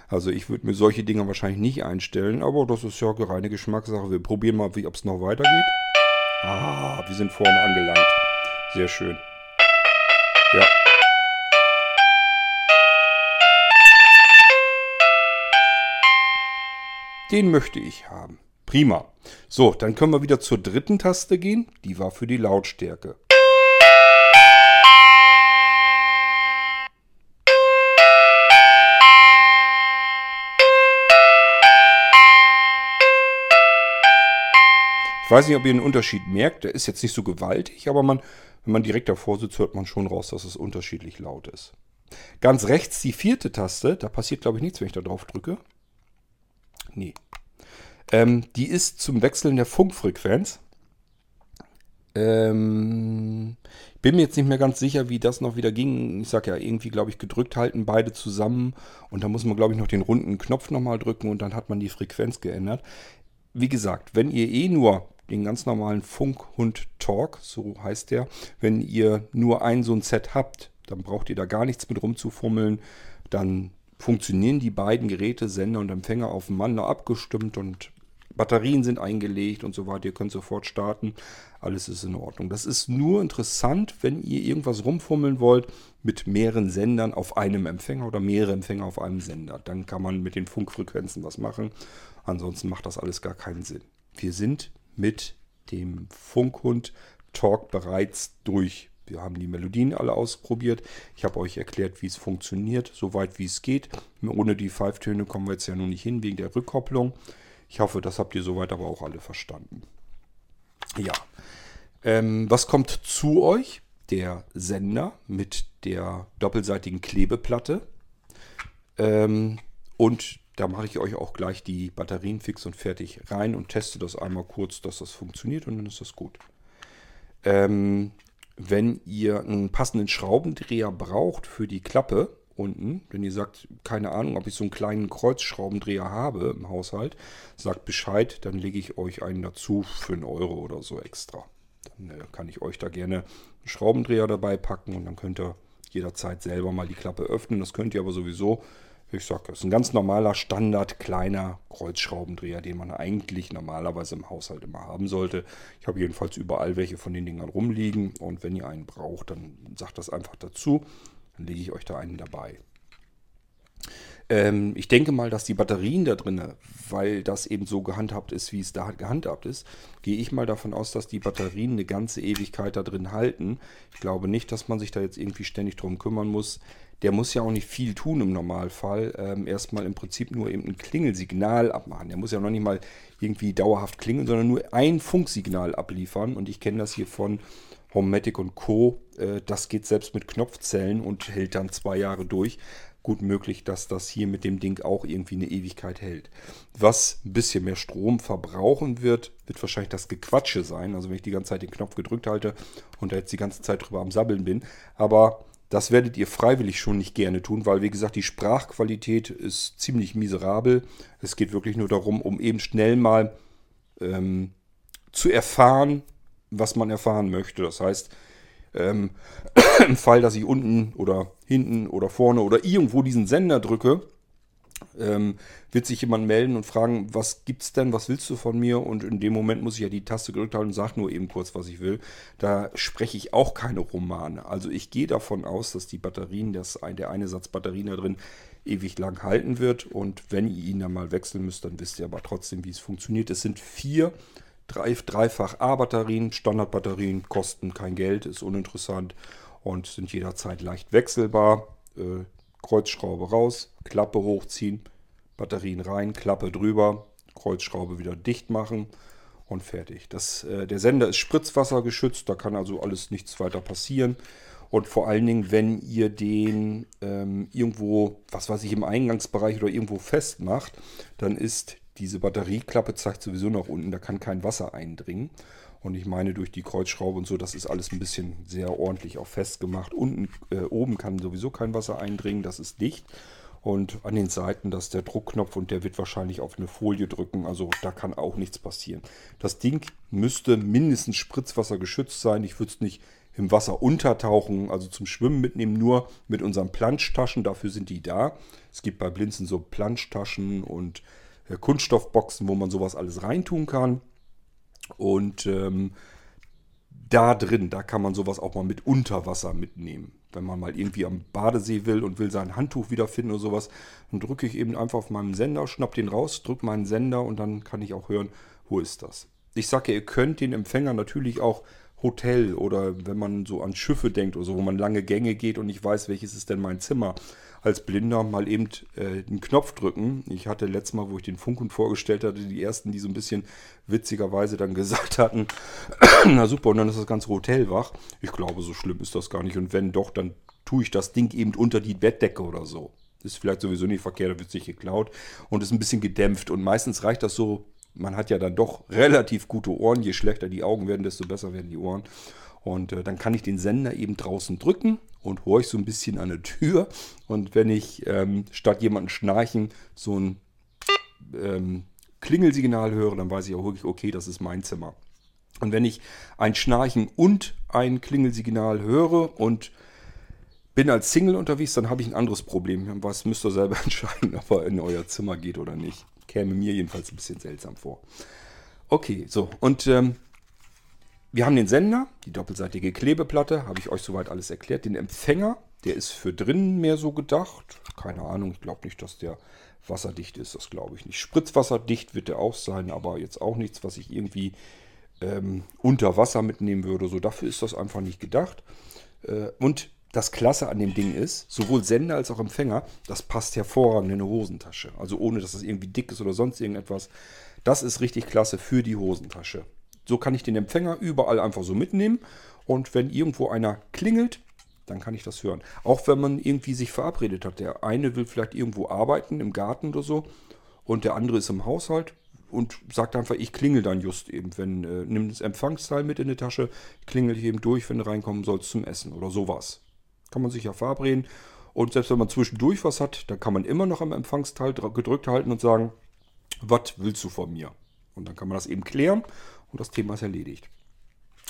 Also ich würde mir solche Dinger wahrscheinlich nicht einstellen, aber das ist ja reine Geschmackssache. Wir probieren mal, ob es noch weitergeht. Ah, wir sind vorne angelangt. Sehr schön. Ja. Den möchte ich haben. Prima. So, dann können wir wieder zur dritten Taste gehen. Die war für die Lautstärke. Weiß nicht, ob ihr einen Unterschied merkt. Der ist jetzt nicht so gewaltig, aber man, wenn man direkt davor sitzt, hört man schon raus, dass es unterschiedlich laut ist. Ganz rechts die vierte Taste, da passiert glaube ich nichts, wenn ich da drauf drücke. Nee. Ähm, die ist zum Wechseln der Funkfrequenz. Ähm, bin mir jetzt nicht mehr ganz sicher, wie das noch wieder ging. Ich sag ja, irgendwie, glaube ich, gedrückt halten beide zusammen. Und da muss man, glaube ich, noch den runden Knopf nochmal drücken und dann hat man die Frequenz geändert. Wie gesagt, wenn ihr eh nur den ganz normalen Funkhund Talk, so heißt der. Wenn ihr nur ein so ein Set habt, dann braucht ihr da gar nichts mit rumzufummeln. Dann funktionieren die beiden Geräte, Sender und Empfänger aufeinander abgestimmt und Batterien sind eingelegt und so weiter. Ihr könnt sofort starten. Alles ist in Ordnung. Das ist nur interessant, wenn ihr irgendwas rumfummeln wollt mit mehreren Sendern auf einem Empfänger oder mehrere Empfänger auf einem Sender. Dann kann man mit den Funkfrequenzen was machen. Ansonsten macht das alles gar keinen Sinn. Wir sind mit dem Funkhund Talk bereits durch. Wir haben die Melodien alle ausprobiert. Ich habe euch erklärt, wie es funktioniert, soweit wie es geht. Ohne die Pfeiftöne kommen wir jetzt ja noch nicht hin wegen der Rückkopplung. Ich hoffe, das habt ihr soweit aber auch alle verstanden. Ja, ähm, was kommt zu euch? Der Sender mit der doppelseitigen Klebeplatte ähm, und da mache ich euch auch gleich die Batterien fix und fertig rein und teste das einmal kurz, dass das funktioniert und dann ist das gut. Ähm, wenn ihr einen passenden Schraubendreher braucht für die Klappe unten, wenn ihr sagt, keine Ahnung, ob ich so einen kleinen Kreuzschraubendreher habe im Haushalt, sagt Bescheid, dann lege ich euch einen dazu für einen Euro oder so extra. Dann äh, kann ich euch da gerne einen Schraubendreher dabei packen und dann könnt ihr jederzeit selber mal die Klappe öffnen. Das könnt ihr aber sowieso Ich sag, das ist ein ganz normaler Standard kleiner Kreuzschraubendreher, den man eigentlich normalerweise im Haushalt immer haben sollte. Ich habe jedenfalls überall welche von den Dingern rumliegen und wenn ihr einen braucht, dann sagt das einfach dazu. Dann lege ich euch da einen dabei. Ähm, ich denke mal, dass die Batterien da drin, weil das eben so gehandhabt ist, wie es da gehandhabt ist, gehe ich mal davon aus, dass die Batterien eine ganze Ewigkeit da drin halten. Ich glaube nicht, dass man sich da jetzt irgendwie ständig drum kümmern muss. Der muss ja auch nicht viel tun im Normalfall. Ähm, erstmal im Prinzip nur eben ein Klingelsignal abmachen. Der muss ja noch nicht mal irgendwie dauerhaft klingeln, sondern nur ein Funksignal abliefern. Und ich kenne das hier von Homematic und Co. Äh, das geht selbst mit Knopfzellen und hält dann zwei Jahre durch gut möglich, dass das hier mit dem Ding auch irgendwie eine Ewigkeit hält. Was ein bisschen mehr Strom verbrauchen wird, wird wahrscheinlich das Gequatsche sein. Also wenn ich die ganze Zeit den Knopf gedrückt halte und da jetzt die ganze Zeit drüber am Sabbeln bin. Aber das werdet ihr freiwillig schon nicht gerne tun, weil wie gesagt, die Sprachqualität ist ziemlich miserabel. Es geht wirklich nur darum, um eben schnell mal ähm, zu erfahren, was man erfahren möchte. Das heißt, ähm, Im Fall, dass ich unten oder hinten oder vorne oder irgendwo diesen Sender drücke, ähm, wird sich jemand melden und fragen, was gibt's denn, was willst du von mir? Und in dem Moment muss ich ja die Taste gedrückt halten und sage nur eben kurz, was ich will. Da spreche ich auch keine Romane. Also ich gehe davon aus, dass die Batterien, das, der eine Satz Batterien da drin, ewig lang halten wird. Und wenn ihr ihn dann mal wechseln müsst, dann wisst ihr aber trotzdem, wie es funktioniert. Es sind vier drei, dreifach A-Batterien, Standardbatterien, kosten kein Geld, ist uninteressant und sind jederzeit leicht wechselbar. Äh, Kreuzschraube raus, Klappe hochziehen, Batterien rein, Klappe drüber, Kreuzschraube wieder dicht machen und fertig. Das, äh, der Sender ist spritzwassergeschützt, da kann also alles nichts weiter passieren. Und vor allen Dingen, wenn ihr den ähm, irgendwo, was weiß ich, im Eingangsbereich oder irgendwo festmacht, dann ist diese Batterieklappe zeigt sowieso nach unten, da kann kein Wasser eindringen. Und ich meine, durch die Kreuzschraube und so, das ist alles ein bisschen sehr ordentlich auch festgemacht. Unten, äh, oben kann sowieso kein Wasser eindringen, das ist dicht. Und an den Seiten, das ist der Druckknopf und der wird wahrscheinlich auf eine Folie drücken. Also da kann auch nichts passieren. Das Ding müsste mindestens Spritzwasser geschützt sein. Ich würde es nicht im Wasser untertauchen, also zum Schwimmen mitnehmen, nur mit unseren Planschtaschen. Dafür sind die da. Es gibt bei Blinzen so Planschtaschen und äh, Kunststoffboxen, wo man sowas alles reintun kann. Und ähm, da drin, da kann man sowas auch mal mit Unterwasser mitnehmen. Wenn man mal irgendwie am Badesee will und will sein Handtuch wiederfinden oder sowas, dann drücke ich eben einfach auf meinen Sender, schnapp den raus, drücke meinen Sender und dann kann ich auch hören, wo ist das. Ich sage ja, ihr könnt den Empfänger natürlich auch Hotel oder wenn man so an Schiffe denkt oder so, wo man lange Gänge geht und nicht weiß, welches ist denn mein Zimmer, als Blinder mal eben äh, einen Knopf drücken. Ich hatte letztes Mal, wo ich den Funkhund vorgestellt hatte, die ersten, die so ein bisschen witzigerweise dann gesagt hatten, na super, und dann ist das ganze Hotel wach. Ich glaube, so schlimm ist das gar nicht. Und wenn doch, dann tue ich das Ding eben unter die Bettdecke oder so. Ist vielleicht sowieso nicht verkehrt, da wird sich geklaut und ist ein bisschen gedämpft. Und meistens reicht das so, man hat ja dann doch relativ gute Ohren. Je schlechter die Augen werden, desto besser werden die Ohren. Und äh, dann kann ich den Sender eben draußen drücken und horche so ein bisschen an der Tür. Und wenn ich ähm, statt jemanden schnarchen so ein ähm, Klingelsignal höre, dann weiß ich auch wirklich, okay, das ist mein Zimmer. Und wenn ich ein Schnarchen und ein Klingelsignal höre und bin als Single unterwegs, dann habe ich ein anderes Problem. Was müsst ihr selber entscheiden, ob er in euer Zimmer geht oder nicht. Käme mir jedenfalls ein bisschen seltsam vor. Okay, so. Und ähm, wir haben den Sender, die doppelseitige Klebeplatte, habe ich euch soweit alles erklärt. Den Empfänger, der ist für drinnen mehr so gedacht. Keine Ahnung, ich glaube nicht, dass der wasserdicht ist, das glaube ich nicht. Spritzwasserdicht wird der auch sein, aber jetzt auch nichts, was ich irgendwie ähm, unter Wasser mitnehmen würde. So dafür ist das einfach nicht gedacht. Äh, und das Klasse an dem Ding ist, sowohl Sender als auch Empfänger, das passt hervorragend in eine Hosentasche. Also ohne, dass das irgendwie dick ist oder sonst irgendetwas. Das ist richtig klasse für die Hosentasche. So kann ich den Empfänger überall einfach so mitnehmen. Und wenn irgendwo einer klingelt, dann kann ich das hören. Auch wenn man irgendwie sich verabredet hat. Der eine will vielleicht irgendwo arbeiten, im Garten oder so. Und der andere ist im Haushalt und sagt einfach, ich klingel dann just eben. Wenn, äh, nimm das Empfangsteil mit in die Tasche, klingel ich eben durch, wenn du reinkommen sollst zum Essen oder sowas. Kann man sich ja verabreden. Und selbst wenn man zwischendurch was hat, dann kann man immer noch am Empfangsteil gedrückt halten und sagen, was willst du von mir? Und dann kann man das eben klären und das Thema ist erledigt.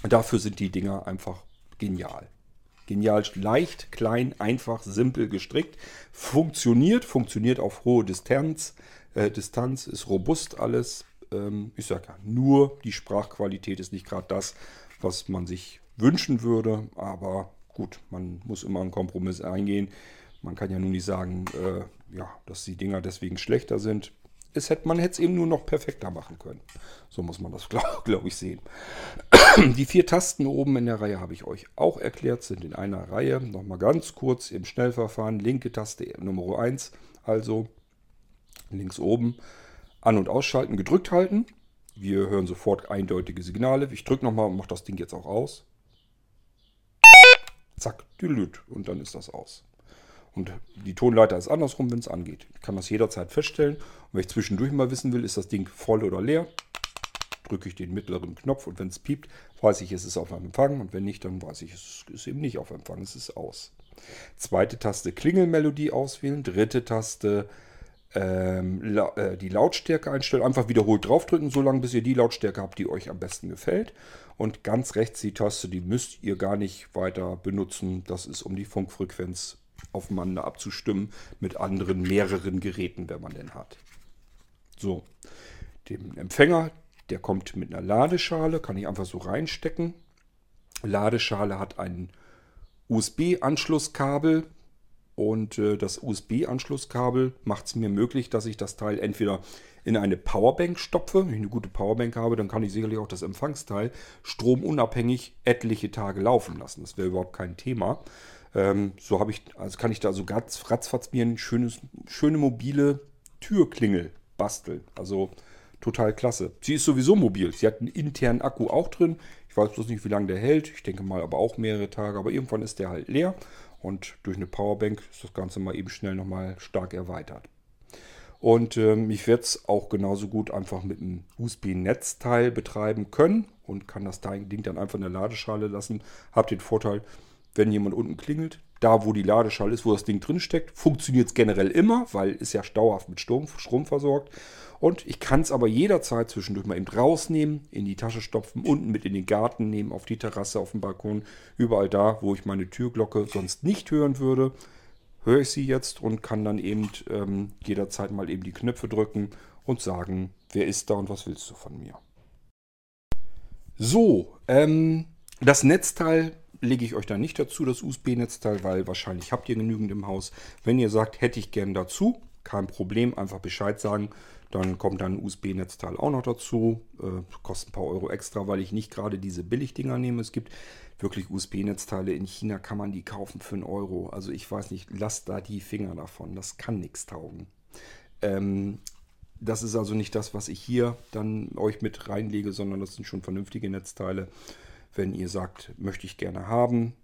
Dafür sind die Dinger einfach genial. Genial, leicht, klein, einfach, simpel gestrickt. Funktioniert, funktioniert auf hohe Distanz. Äh, Distanz ist robust alles. Ähm, ich sage ja, nur die Sprachqualität ist nicht gerade das, was man sich wünschen würde. Aber gut, man muss immer einen Kompromiss eingehen. Man kann ja nun nicht sagen, äh, ja, dass die Dinger deswegen schlechter sind. Es hätte, man hätte es eben nur noch perfekter machen können. So muss man das, glaube glaub ich, sehen. Die vier Tasten oben in der Reihe habe ich euch auch erklärt, sind in einer Reihe. Nochmal ganz kurz im Schnellverfahren. Linke Taste Nummer 1, also links oben. An- und ausschalten, gedrückt halten. Wir hören sofort eindeutige Signale. Ich drücke nochmal und mache das Ding jetzt auch aus. Zack, dülüt, und dann ist das aus. Und die Tonleiter ist andersrum, wenn es angeht. Ich kann das jederzeit feststellen. Und wenn ich zwischendurch mal wissen will, ist das Ding voll oder leer, drücke ich den mittleren Knopf und wenn es piept, weiß ich, es ist auf Empfang. Und wenn nicht, dann weiß ich, es ist eben nicht auf Empfang, es ist aus. Zweite Taste Klingelmelodie auswählen. Dritte Taste ähm, la äh, die Lautstärke einstellen. Einfach wiederholt draufdrücken, solange bis ihr die Lautstärke habt, die euch am besten gefällt. Und ganz rechts die Taste, die müsst ihr gar nicht weiter benutzen. Das ist, um die Funkfrequenz aufeinander abzustimmen mit anderen, mehreren Geräten, wenn man denn hat. So, dem Empfänger, der kommt mit einer Ladeschale, kann ich einfach so reinstecken. Ladeschale hat ein USB-Anschlusskabel und äh, das USB-Anschlusskabel macht es mir möglich, dass ich das Teil entweder in eine Powerbank stopfe. Wenn ich eine gute Powerbank habe, dann kann ich sicherlich auch das Empfangsteil stromunabhängig etliche Tage laufen lassen. Das wäre überhaupt kein Thema. Ähm, so habe ich, also kann ich da so ganz ratzfatz mir eine schöne mobile Türklingel basteln. Also total klasse. Sie ist sowieso mobil. Sie hat einen internen Akku auch drin. Ich weiß bloß nicht, wie lange der hält. Ich denke mal aber auch mehrere Tage. Aber irgendwann ist der halt leer. Und durch eine Powerbank ist das Ganze mal eben schnell nochmal stark erweitert. Und ähm, ich werde es auch genauso gut einfach mit einem USB-Netzteil betreiben können und kann das Ding dann einfach in der Ladeschale lassen. Habe den Vorteil, wenn jemand unten klingelt, da wo die Ladeschale ist, wo das Ding drin steckt, funktioniert es generell immer, weil es ja dauerhaft mit Strom, Strom versorgt. Und ich kann es aber jederzeit zwischendurch mal eben rausnehmen, in die Tasche stopfen, unten mit in den Garten nehmen, auf die Terrasse, auf dem Balkon, überall da, wo ich meine Türglocke sonst nicht hören würde, höre ich sie jetzt und kann dann eben ähm, jederzeit mal eben die Knöpfe drücken und sagen, wer ist da und was willst du von mir. So, ähm, das Netzteil lege ich euch da nicht dazu, das USB-Netzteil, weil wahrscheinlich habt ihr genügend im Haus. Wenn ihr sagt, hätte ich gern dazu, kein Problem, einfach Bescheid sagen. Dann kommt dann ein USB-Netzteil auch noch dazu. Äh, kostet ein paar Euro extra, weil ich nicht gerade diese Billigdinger nehme. Es gibt wirklich USB-Netzteile. In China kann man die kaufen für einen Euro. Also ich weiß nicht, lasst da die Finger davon. Das kann nichts taugen. Ähm, das ist also nicht das, was ich hier dann euch mit reinlege, sondern das sind schon vernünftige Netzteile. Wenn ihr sagt, möchte ich gerne haben,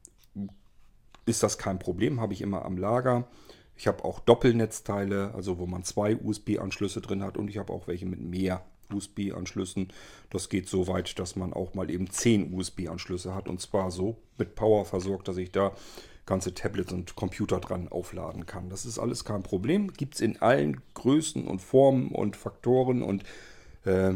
ist das kein Problem, habe ich immer am Lager. Ich habe auch Doppelnetzteile, also wo man zwei USB-Anschlüsse drin hat und ich habe auch welche mit mehr USB-Anschlüssen. Das geht so weit, dass man auch mal eben 10 USB-Anschlüsse hat und zwar so mit Power versorgt, dass ich da ganze Tablets und Computer dran aufladen kann. Das ist alles kein Problem. Gibt es in allen Größen und Formen und Faktoren und äh,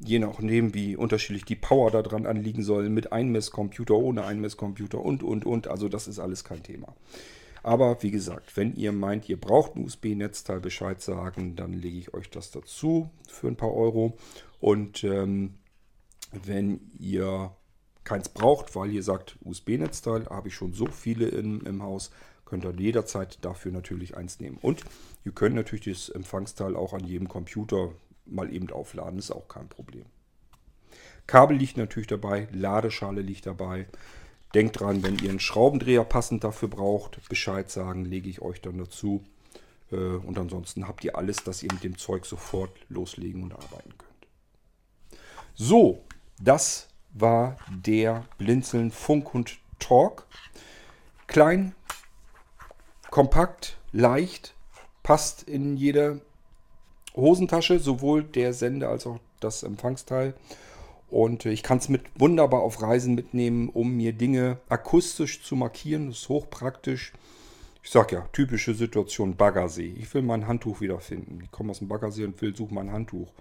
je nachdem, wie unterschiedlich die Power da dran anliegen soll, mit Einmesscomputer, ohne Einmesscomputer und, und, und. Also das ist alles kein Thema. Aber wie gesagt, wenn ihr meint, ihr braucht ein USB-Netzteil, Bescheid sagen, dann lege ich euch das dazu für ein paar Euro. Und ähm, wenn ihr keins braucht, weil ihr sagt, USB-Netzteil, habe ich schon so viele in, im Haus, könnt ihr jederzeit dafür natürlich eins nehmen. Und ihr könnt natürlich das Empfangsteil auch an jedem Computer mal eben aufladen, ist auch kein Problem. Kabel liegt natürlich dabei, Ladeschale liegt dabei. Denkt dran, wenn ihr einen Schraubendreher passend dafür braucht, Bescheid sagen, lege ich euch dann dazu. Äh, und ansonsten habt ihr alles, dass ihr mit dem Zeug sofort loslegen und arbeiten könnt. So, das war der Blinzeln Funk und Talk. Klein, kompakt, leicht, passt in jede Hosentasche, sowohl der Sender als auch das Empfangsteil. Und ich kann es mit wunderbar auf Reisen mitnehmen, um mir Dinge akustisch zu markieren. Das ist hochpraktisch. Ich sag ja, typische Situation Baggersee. Ich will mein Handtuch wiederfinden. Ich komme aus dem Baggersee und will suchen mein Handtuch.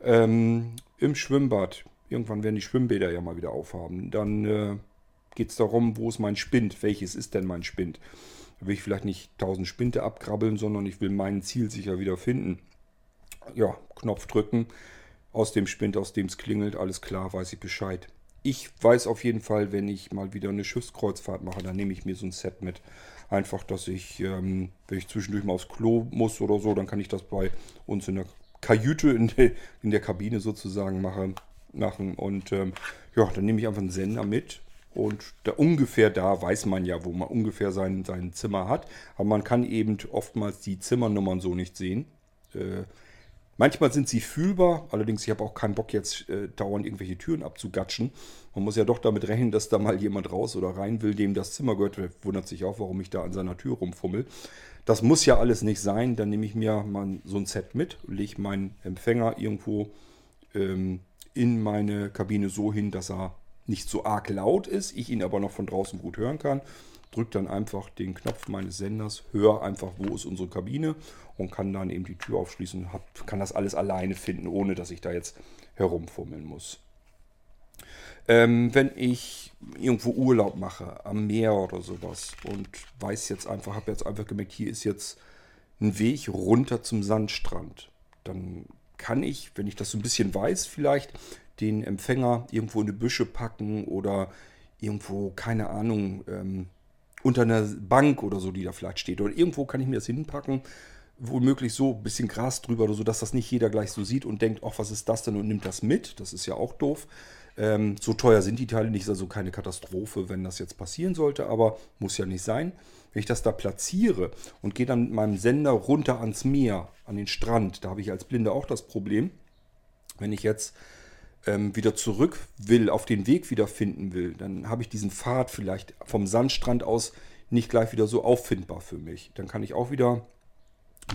Ähm, Im Schwimmbad. Irgendwann werden die Schwimmbäder ja mal wieder aufhaben. Dann äh, geht es darum, wo ist mein Spind? Welches ist denn mein Spind? Da will ich vielleicht nicht 1000 Spinte abkrabbeln, sondern ich will mein Ziel sicher wieder finden. Ja, Knopf drücken, aus dem Spind, aus dem es klingelt, alles klar, weiß ich Bescheid. Ich weiß auf jeden Fall, wenn ich mal wieder eine Schiffskreuzfahrt mache, dann nehme ich mir so ein Set mit. Einfach, dass ich, ähm, wenn ich zwischendurch mal aufs Klo muss oder so, dann kann ich das bei uns in der Kajüte, in der, in der Kabine sozusagen mache, machen. Und ähm, ja, dann nehme ich einfach einen Sender mit. Und da ungefähr da weiß man ja, wo man ungefähr sein, sein Zimmer hat. Aber man kann eben oftmals die Zimmernummern so nicht sehen. Äh, Manchmal sind sie fühlbar, allerdings ich habe auch keinen Bock jetzt äh, dauernd irgendwelche Türen abzugatschen. Man muss ja doch damit rechnen, dass da mal jemand raus oder rein will, dem das Zimmer gehört. Der wundert sich auch, warum ich da an seiner Tür rumfummel. Das muss ja alles nicht sein. Dann nehme ich mir mal so ein Set mit, lege meinen Empfänger irgendwo ähm, in meine Kabine so hin, dass er nicht so arg laut ist, ich ihn aber noch von draußen gut hören kann drücke dann einfach den Knopf meines Senders, höre einfach, wo ist unsere Kabine und kann dann eben die Tür aufschließen hab, kann das alles alleine finden, ohne dass ich da jetzt herumfummeln muss. Ähm, wenn ich irgendwo Urlaub mache, am Meer oder sowas und weiß jetzt einfach, habe jetzt einfach gemerkt, hier ist jetzt ein Weg runter zum Sandstrand, dann kann ich, wenn ich das so ein bisschen weiß, vielleicht den Empfänger irgendwo in die Büsche packen oder irgendwo, keine Ahnung, ähm, unter einer Bank oder so, die da vielleicht steht. Oder irgendwo kann ich mir das hinpacken, womöglich so ein bisschen Gras drüber oder so, dass das nicht jeder gleich so sieht und denkt, ach, was ist das denn und nimmt das mit. Das ist ja auch doof. Ähm, so teuer sind die Teile nicht, ist also keine Katastrophe, wenn das jetzt passieren sollte, aber muss ja nicht sein. Wenn ich das da platziere und gehe dann mit meinem Sender runter ans Meer, an den Strand, da habe ich als Blinde auch das Problem. Wenn ich jetzt ähm, wieder zurück will, auf den Weg wieder finden will, dann habe ich diesen Pfad vielleicht vom Sandstrand aus nicht gleich wieder so auffindbar für mich. Dann kann ich auch wieder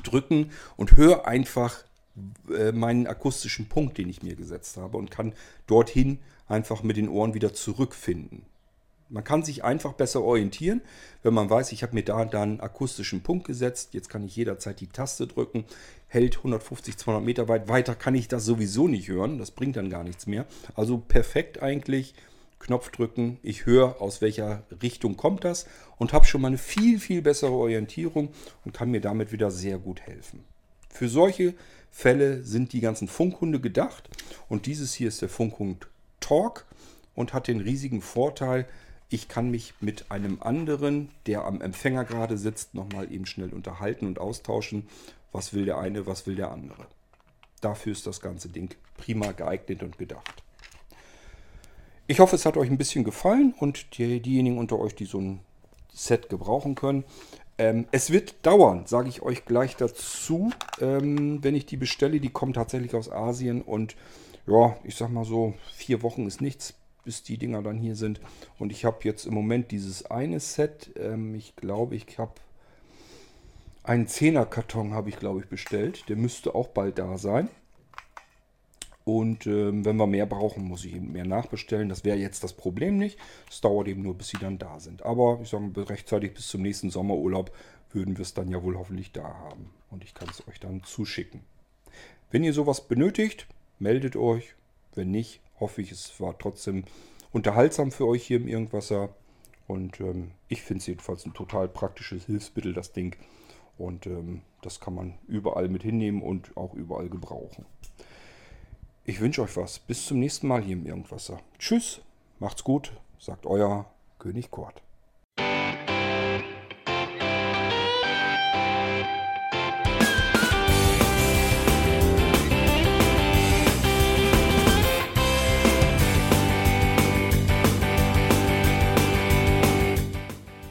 drücken und höre einfach äh, meinen akustischen Punkt, den ich mir gesetzt habe und kann dorthin einfach mit den Ohren wieder zurückfinden. Man kann sich einfach besser orientieren, wenn man weiß, ich habe mir da dann einen akustischen Punkt gesetzt. Jetzt kann ich jederzeit die Taste drücken. Hält 150, 200 Meter weit. Weiter kann ich das sowieso nicht hören. Das bringt dann gar nichts mehr. Also perfekt eigentlich. Knopf drücken. Ich höre, aus welcher Richtung kommt das und habe schon mal eine viel, viel bessere Orientierung und kann mir damit wieder sehr gut helfen. Für solche Fälle sind die ganzen Funkhunde gedacht. Und dieses hier ist der Funkhund Talk und hat den riesigen Vorteil, ich kann mich mit einem anderen, der am Empfänger gerade sitzt, nochmal eben schnell unterhalten und austauschen. Was will der eine, was will der andere. Dafür ist das ganze Ding prima geeignet und gedacht. Ich hoffe, es hat euch ein bisschen gefallen und die, diejenigen unter euch, die so ein Set gebrauchen können. Ähm, es wird dauern, sage ich euch gleich dazu, ähm, wenn ich die bestelle. Die kommen tatsächlich aus Asien und ja, ich sag mal so, vier Wochen ist nichts bis die Dinger dann hier sind. Und ich habe jetzt im Moment dieses eine Set. Ähm, ich glaube, ich habe einen Zehnerkarton habe ich, glaube ich, bestellt. Der müsste auch bald da sein. Und ähm, wenn wir mehr brauchen, muss ich eben mehr nachbestellen. Das wäre jetzt das Problem nicht. Es dauert eben nur, bis sie dann da sind. Aber ich sage rechtzeitig bis zum nächsten Sommerurlaub würden wir es dann ja wohl hoffentlich da haben. Und ich kann es euch dann zuschicken. Wenn ihr sowas benötigt, meldet euch. Wenn nicht, hoffe ich, es war trotzdem unterhaltsam für euch hier im Irgendwasser. Und ähm, ich finde es jedenfalls ein total praktisches Hilfsmittel, das Ding. Und ähm, das kann man überall mit hinnehmen und auch überall gebrauchen. Ich wünsche euch was. Bis zum nächsten Mal hier im Irgendwasser. Tschüss, macht's gut, sagt euer König Kort.